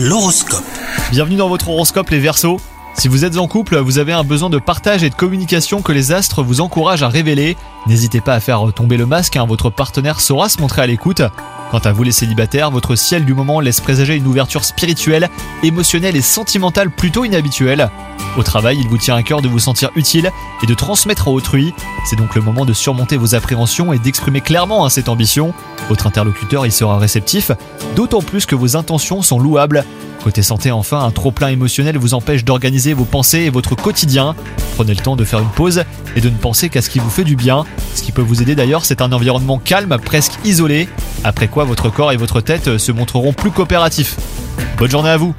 L'horoscope. Bienvenue dans votre horoscope les Verseaux. Si vous êtes en couple, vous avez un besoin de partage et de communication que les astres vous encouragent à révéler. N'hésitez pas à faire tomber le masque, hein, votre partenaire saura se montrer à l'écoute. Quant à vous les célibataires, votre ciel du moment laisse présager une ouverture spirituelle, émotionnelle et sentimentale plutôt inhabituelle. Au travail, il vous tient à cœur de vous sentir utile et de transmettre à autrui. C'est donc le moment de surmonter vos appréhensions et d'exprimer clairement hein, cette ambition. Votre interlocuteur y sera réceptif, d'autant plus que vos intentions sont louables. Côté santé enfin, un trop-plein émotionnel vous empêche d'organiser vos pensées et votre quotidien. Prenez le temps de faire une pause et de ne penser qu'à ce qui vous fait du bien. Ce qui peut vous aider d'ailleurs, c'est un environnement calme, presque isolé, après quoi votre corps et votre tête se montreront plus coopératifs. Bonne journée à vous